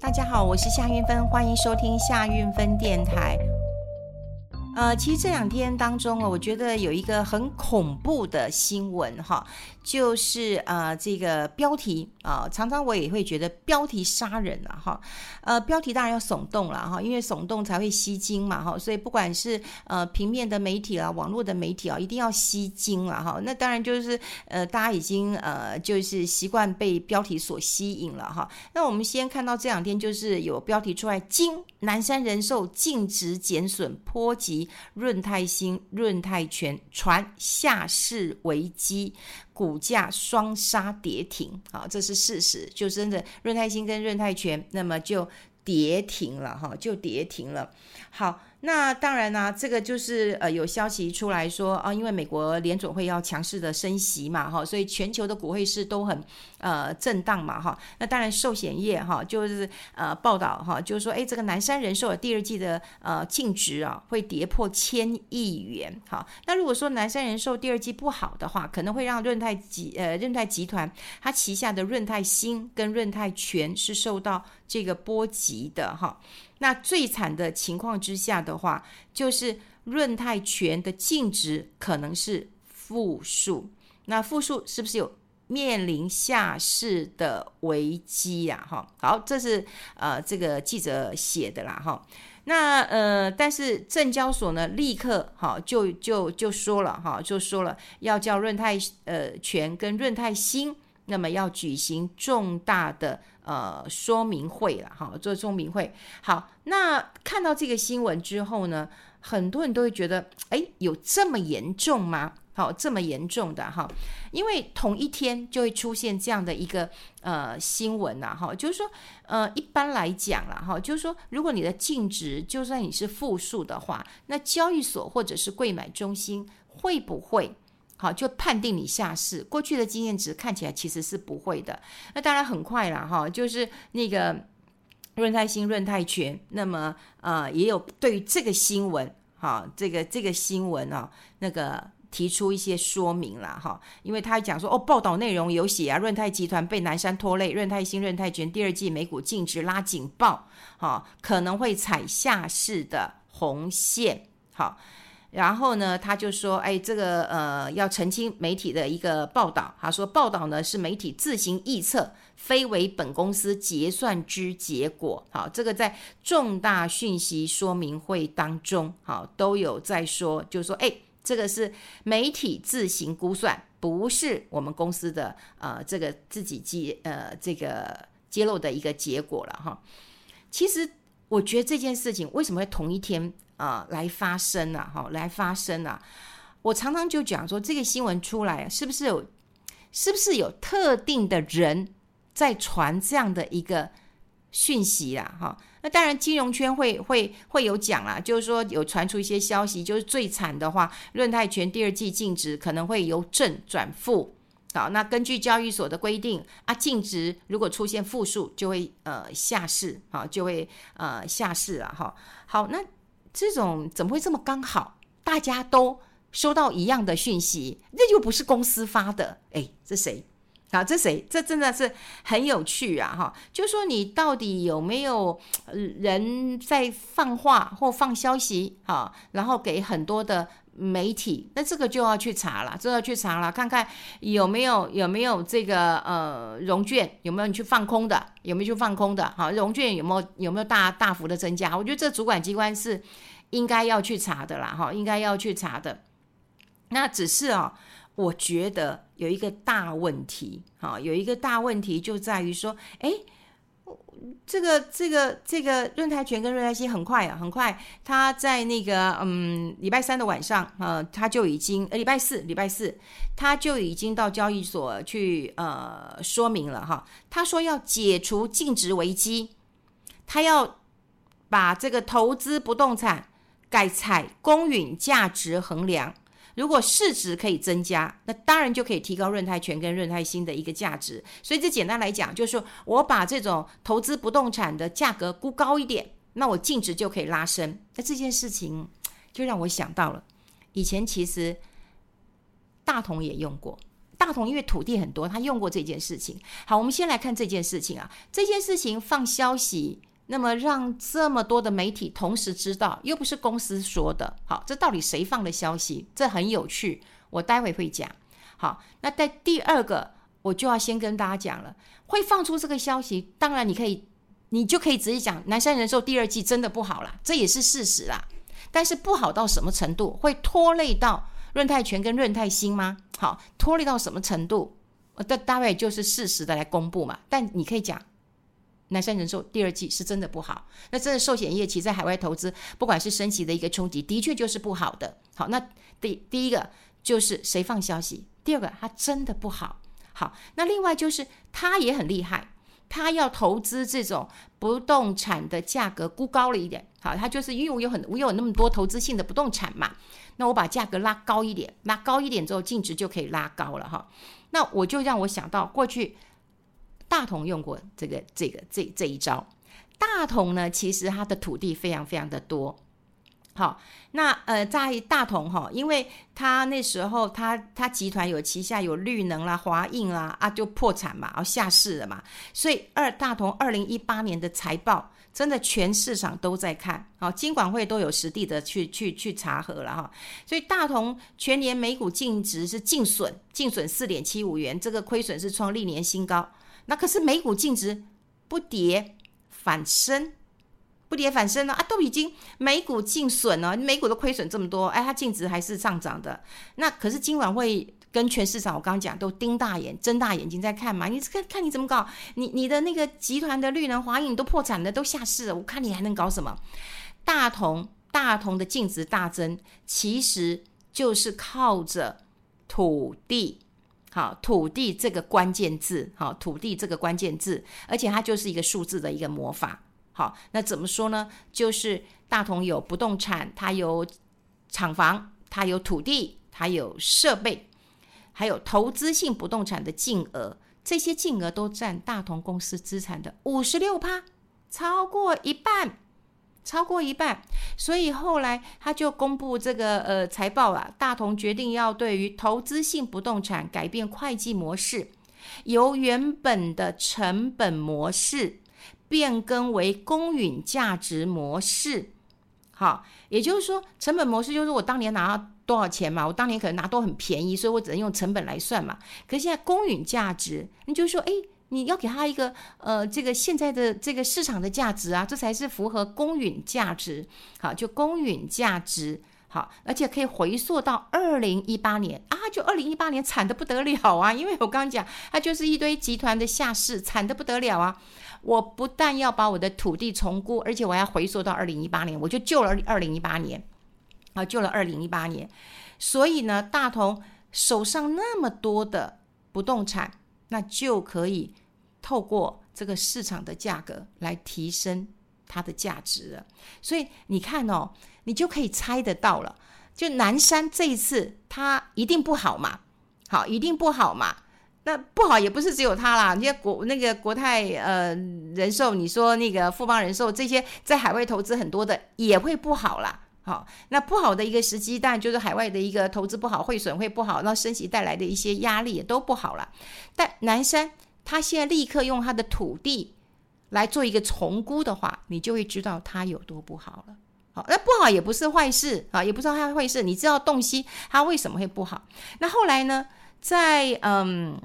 大家好，我是夏运芬，欢迎收听夏运芬电台。呃，其实这两天当中啊，我觉得有一个很恐怖的新闻哈。就是呃，这个标题啊、常常我也会觉得标题杀人了哈。呃，标题当然要耸动了哈，因为耸动才会吸睛嘛哈。所以不管是呃平面的媒体啊，网络的媒体啊，一定要吸睛了哈。那当然就是呃，大家已经呃就是习惯被标题所吸引了哈。那我们先看到这两天就是有标题出来，惊南山人寿净值减损波及润泰新、润泰全，传下市危机。股价双杀跌停，好，这是事实，就真的润泰新跟润泰全，那么就跌停了哈，就跌停了，好。那当然呢、啊，这个就是呃有消息出来说啊，因为美国联准会要强势的升息嘛，哈，所以全球的股汇市都很呃震荡嘛，哈。那当然寿险业哈就是呃报道哈，就是说哎，这个南山人寿的第二季的呃净值啊会跌破千亿元，哈。那如果说南山人寿第二季不好的话，可能会让润泰集呃润泰集团它旗下的润泰新跟润泰全是受到这个波及的哈。那最惨的情况之下的话，就是润泰全的净值可能是负数。那负数是不是有面临下市的危机呀？哈，好，这是呃这个记者写的啦，哈。那呃，但是证交所呢，立刻哈就就就说了哈，就说了要叫润泰呃全跟润泰新，那么要举行重大的。呃，说明会了哈，做说明会。好，那看到这个新闻之后呢，很多人都会觉得，哎，有这么严重吗？好，这么严重的哈，因为同一天就会出现这样的一个呃新闻呐，哈，就是说，呃，一般来讲了哈，就是说，如果你的净值就算你是负数的话，那交易所或者是柜买中心会不会？好，就判定你下市。过去的经验值看起来其实是不会的。那当然很快了哈，就是那个润泰新、润泰全，那么呃也有对于这个新闻哈，这个这个新闻啊，那个提出一些说明了哈。因为他讲说哦，报道内容有写啊，润泰集团被南山拖累，润泰新、润泰全第二季每股净值拉警报，哈，可能会踩下市的红线，好。然后呢，他就说：“哎，这个呃，要澄清媒体的一个报道。他说，报道呢是媒体自行臆测，非为本公司结算之结果。好，这个在重大讯息说明会当中，好都有在说，就是说，哎，这个是媒体自行估算，不是我们公司的呃这个自己揭呃这个揭露的一个结果了哈。其实我觉得这件事情为什么会同一天？”啊，来发生了哈，来发生了。我常常就讲说，这个新闻出来，是不是有，是不是有特定的人在传这样的一个讯息啦？哈，那当然，金融圈会会会有讲啦，就是说有传出一些消息，就是最惨的话，润泰全第二季净值可能会由正转负。好，那根据交易所的规定啊，净值如果出现负数，就会呃下市，啊，就会呃下市了哈。好，那。这种怎么会这么刚好？大家都收到一样的讯息，那又不是公司发的，哎，这谁？啊，这谁？这真的是很有趣啊！哈，就说你到底有没有人在放话或放消息？哈，然后给很多的媒体，那这个就要去查了，就要去查了，看看有没有有没有这个呃融券有没有你去放空的，有没有去放空的？哈，融券有没有有没有大大幅的增加？我觉得这主管机关是应该要去查的啦，哈，应该要去查的。那只是啊。我觉得有一个大问题，哈，有一个大问题就在于说，哎，这个这个这个润泰全跟润泰新很快啊，很快，他在那个嗯礼拜三的晚上，呃，他就已经呃礼拜四礼拜四他就已经到交易所去呃说明了哈，他说要解除净值危机，他要把这个投资不动产改采公允价值衡量。如果市值可以增加，那当然就可以提高润泰全跟润泰新的一个价值。所以这简单来讲，就是说我把这种投资不动产的价格估高一点，那我净值就可以拉升。那这件事情就让我想到了，以前其实大同也用过，大同因为土地很多，他用过这件事情。好，我们先来看这件事情啊，这件事情放消息，那么让这么多的媒体同时知道，又不是公司说的。好，这到底谁放的消息？这很有趣，我待会会讲。好，那在第二个，我就要先跟大家讲了，会放出这个消息，当然你可以，你就可以直接讲南山人寿第二季真的不好了，这也是事实啦。但是不好到什么程度，会拖累到润泰全跟润泰新吗？好，拖累到什么程度？呃这大概就是事实的来公布嘛。但你可以讲，南山人寿第二季是真的不好。那真的寿险业其实在海外投资，不管是升息的一个冲击，的确就是不好的。好，那第第一个就是谁放消息，第二个它真的不好。好，那另外就是他也很厉害。他要投资这种不动产的价格估高了一点，好，他就是因为我有很我有那么多投资性的不动产嘛，那我把价格拉高一点，拉高一点之后净值就可以拉高了哈。那我就让我想到过去大同用过这个这个这这一招，大同呢其实它的土地非常非常的多。好，那呃，在大同哈，因为他那时候他他集团有旗下有绿能啦、华印啦啊，就破产嘛，然后下市了嘛，所以二大同二零一八年的财报真的全市场都在看，好，金管会都有实地的去去去查核了哈，所以大同全年每股净值是净损净损四点七五元，这个亏损是创历年新高，那可是美股净值不跌反升。不跌反升了啊！都已经美股净损了，美股都亏损这么多，哎，它净值还是上涨的。那可是今晚会跟全市场，我刚刚讲都盯大眼、睁大眼睛在看嘛。你看看你怎么搞？你你的那个集团的绿能、华影都破产了，都下市了，我看你还能搞什么？大同大同的净值大增，其实就是靠着土地，好，土地这个关键字，好，土地这个关键字，而且它就是一个数字的一个魔法。好，那怎么说呢？就是大同有不动产，它有厂房，它有土地，它有设备，还有投资性不动产的净额，这些净额都占大同公司资产的五十六趴，超过一半，超过一半。所以后来他就公布这个呃财报啊，大同决定要对于投资性不动产改变会计模式，由原本的成本模式。变更为公允价值模式，好，也就是说，成本模式就是我当年拿了多少钱嘛，我当年可能拿都很便宜，所以我只能用成本来算嘛。可现在公允价值，你就说，哎，你要给他一个呃，这个现在的这个市场的价值啊，这才是符合公允价值。好，就公允价值，好，而且可以回溯到二零一八年啊，就二零一八年惨得不得了啊，因为我刚刚讲，它就是一堆集团的下市，惨得不得了啊。我不但要把我的土地重估，而且我要回溯到二零一八年，我就救了二零一八年，啊，救了二零一八年。所以呢，大同手上那么多的不动产，那就可以透过这个市场的价格来提升它的价值了。所以你看哦，你就可以猜得到了，就南山这一次它一定不好嘛，好，一定不好嘛。那不好也不是只有他啦，你看国那个国泰呃人寿，你说那个富邦人寿这些在海外投资很多的也会不好啦。好，那不好的一个时机，当然就是海外的一个投资不好，汇损会不好，那升息带来的一些压力也都不好了。但南山他现在立刻用他的土地来做一个重估的话，你就会知道他有多不好了。好，那不好也不是坏事啊，也不知道他坏事，你知道洞悉他为什么会不好。那后来呢？在嗯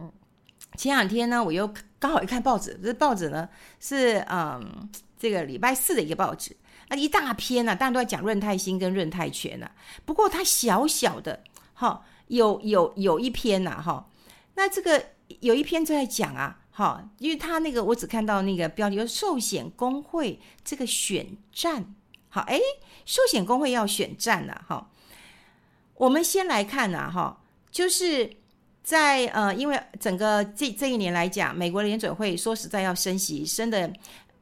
前两天呢，我又刚好一看报纸，这报纸呢是嗯这个礼拜四的一个报纸，那一大篇呢、啊，大家都在讲润泰新跟润泰全呢、啊。不过它小小的哈，有有有一篇呐、啊、哈，那这个有一篇就在讲啊哈，因为他那个我只看到那个标题，说寿险公会这个选战，好哎，寿险公会要选战了、啊、哈。我们先来看呐、啊、哈，就是。在呃，因为整个这这一年来讲，美国联准会说实在要升息，升得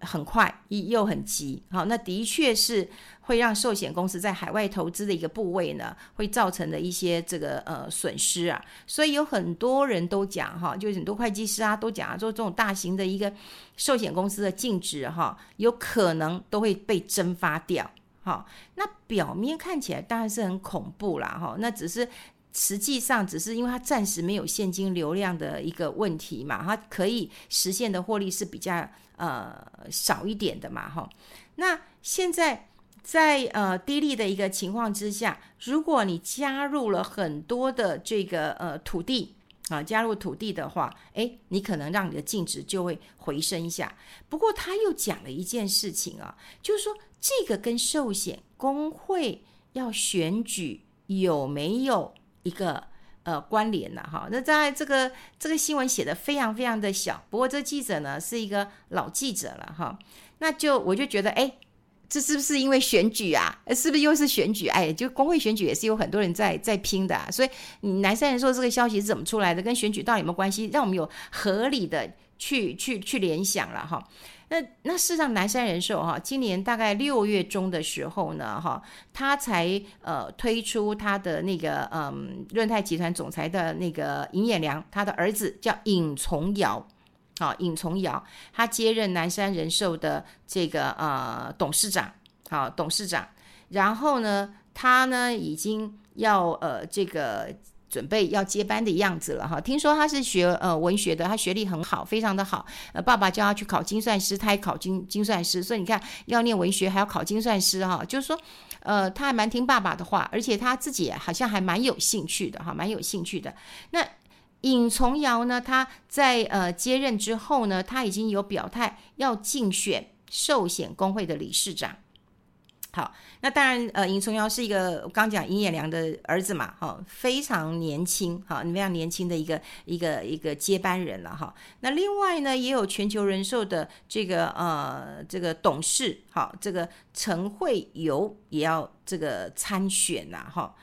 很快又很急，好，那的确是会让寿险公司在海外投资的一个部位呢，会造成的一些这个呃损失啊，所以有很多人都讲哈，就很多会计师啊都讲啊，说这种大型的一个寿险公司的净值哈，有可能都会被蒸发掉，好，那表面看起来当然是很恐怖啦哈，那只是。实际上只是因为它暂时没有现金流量的一个问题嘛，它可以实现的获利是比较呃少一点的嘛，哈。那现在在呃低利的一个情况之下，如果你加入了很多的这个呃土地啊，加入土地的话，诶，你可能让你的净值就会回升一下。不过他又讲了一件事情啊，就是说这个跟寿险工会要选举有没有？一个呃关联了哈，那在这个这个新闻写的非常非常的小，不过这记者呢是一个老记者了哈，那就我就觉得哎，这是不是因为选举啊？是不是又是选举？哎，就公会选举也是有很多人在在拼的啊，所以你南山人寿这个消息是怎么出来的？跟选举到底有没有关系？让我们有合理的去去去联想了哈。那那事实上，南山人寿哈，今年大概六月中的时候呢，哈，他才呃推出他的那个嗯润泰集团总裁的那个尹衍良，他的儿子叫尹崇尧，好，尹崇尧，他接任南山人寿的这个呃董事长，好，董事长，然后呢，他呢已经要呃这个。准备要接班的样子了哈，听说他是学呃文学的，他学历很好，非常的好。呃，爸爸叫他去考精算师，他也考精精算师，所以你看要念文学还要考精算师哈，就是说呃他还蛮听爸爸的话，而且他自己好像还蛮有兴趣的哈，蛮有兴趣的。那尹崇尧呢，他在呃接任之后呢，他已经有表态要竞选寿险公会的理事长。好，那当然，呃，尹崇尧是一个我刚讲尹衍梁的儿子嘛，哈、非常年轻，哈、哦，非常年轻的一个一个一个接班人了，哈、那另外呢，也有全球人寿的这个呃这个董事，哈、哦，这个陈慧游也要这个参选呐，哈、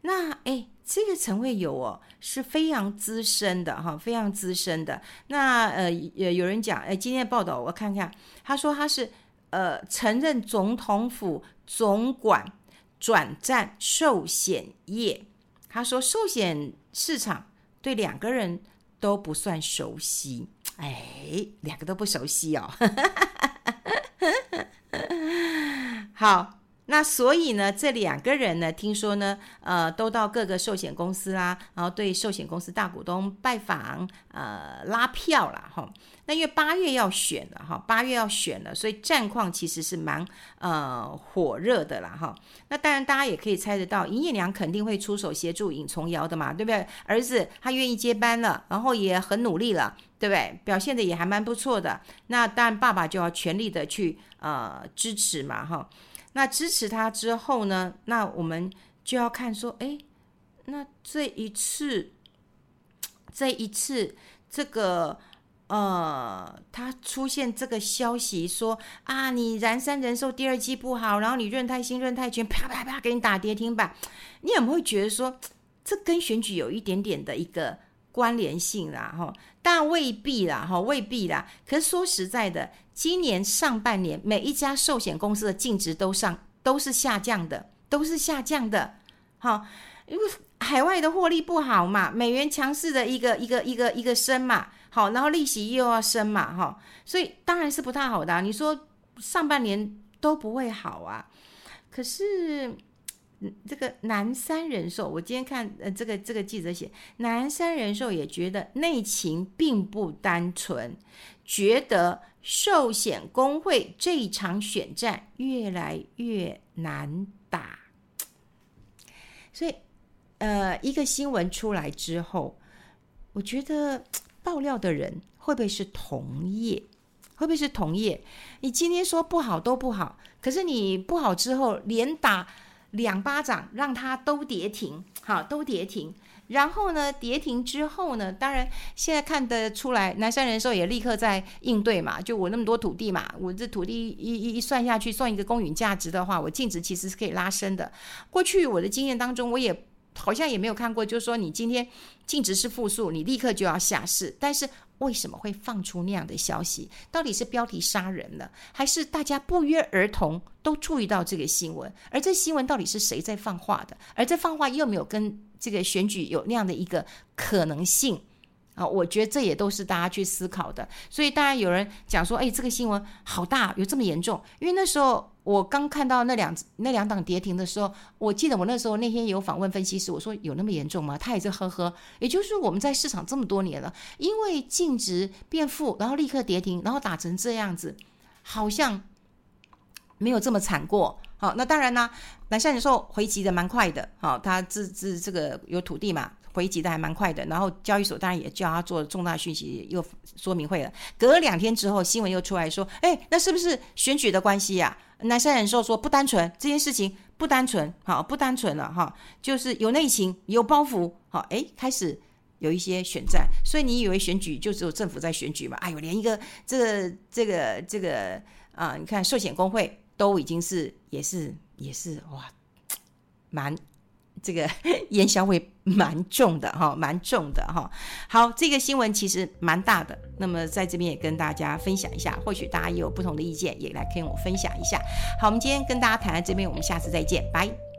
那哎，这个陈慧友哦是非常资深的，哈、非常资深的。那呃有有人讲，哎，今天的报道我看看，他说他是。呃，曾任总统府总管，转战寿险业。他说，寿险市场对两个人都不算熟悉。哎，两个都不熟悉哦。好。那所以呢，这两个人呢，听说呢，呃，都到各个寿险公司啦，然后对寿险公司大股东拜访，呃，拉票了哈。那因为八月要选了哈，八月要选了，所以战况其实是蛮呃火热的啦哈。那当然大家也可以猜得到，尹衍梁肯定会出手协助尹崇尧的嘛，对不对？儿子他愿意接班了，然后也很努力了，对不对？表现的也还蛮不错的。那当然爸爸就要全力的去呃支持嘛哈。那支持他之后呢？那我们就要看说，哎，那这一次，这一次，这个呃，他出现这个消息说啊，你燃山人寿第二季不好，然后你润泰新、润泰全啪啪啪给你打跌停板，你有没有觉得说，这跟选举有一点点的一个关联性啦？哈，但未必啦，哈，未必啦。可是说实在的。今年上半年，每一家寿险公司的净值都上都是下降的，都是下降的。哈，因为海外的获利不好嘛，美元强势的一个一个一个一个升嘛，好，然后利息又要升嘛，哈，所以当然是不太好的。你说上半年都不会好啊？可是这个南山人寿，我今天看呃这个这个记者写，南山人寿也觉得内情并不单纯，觉得。寿险公会这一场选战越来越难打，所以，呃，一个新闻出来之后，我觉得爆料的人会不会是同业？会不会是同业？你今天说不好都不好，可是你不好之后连打两巴掌，让它都跌停，好，都跌停。然后呢，跌停之后呢，当然现在看得出来，南山人寿也立刻在应对嘛。就我那么多土地嘛，我这土地一一一算下去，算一个公允价值的话，我净值其实是可以拉升的。过去我的经验当中，我也好像也没有看过，就是说你今天净值是负数，你立刻就要下市。但是为什么会放出那样的消息？到底是标题杀人了，还是大家不约而同都注意到这个新闻？而这新闻到底是谁在放话的？而这放话又没有跟？这个选举有那样的一个可能性啊，我觉得这也都是大家去思考的。所以大家有人讲说，哎，这个新闻好大，有这么严重？因为那时候我刚看到那两那两档跌停的时候，我记得我那时候那天有访问分析师，我说有那么严重吗？他也是呵呵。也就是，我们在市场这么多年了，因为净值变负，然后立刻跌停，然后打成这样子，好像没有这么惨过。好，那当然呢，南山人寿回击的蛮快的。好，他自自这个有土地嘛。回击的还蛮快的，然后交易所当然也叫他做重大讯息又说明会了。隔了两天之后，新闻又出来说：“哎，那是不是选举的关系呀？”南山人寿说：“不单纯，这件事情不单纯，好，不单纯了哈，就是有内情，有包袱，好，哎，开始有一些选战。所以你以为选举就只有政府在选举嘛？哎呦，连一个这个这个这个啊，你看寿险公会都已经是也是也是哇，蛮。”这个 烟硝味蛮重的哈，蛮重的哈。好，这个新闻其实蛮大的，那么在这边也跟大家分享一下，或许大家也有不同的意见，也来跟我分享一下。好，我们今天跟大家谈到这边，我们下次再见，拜。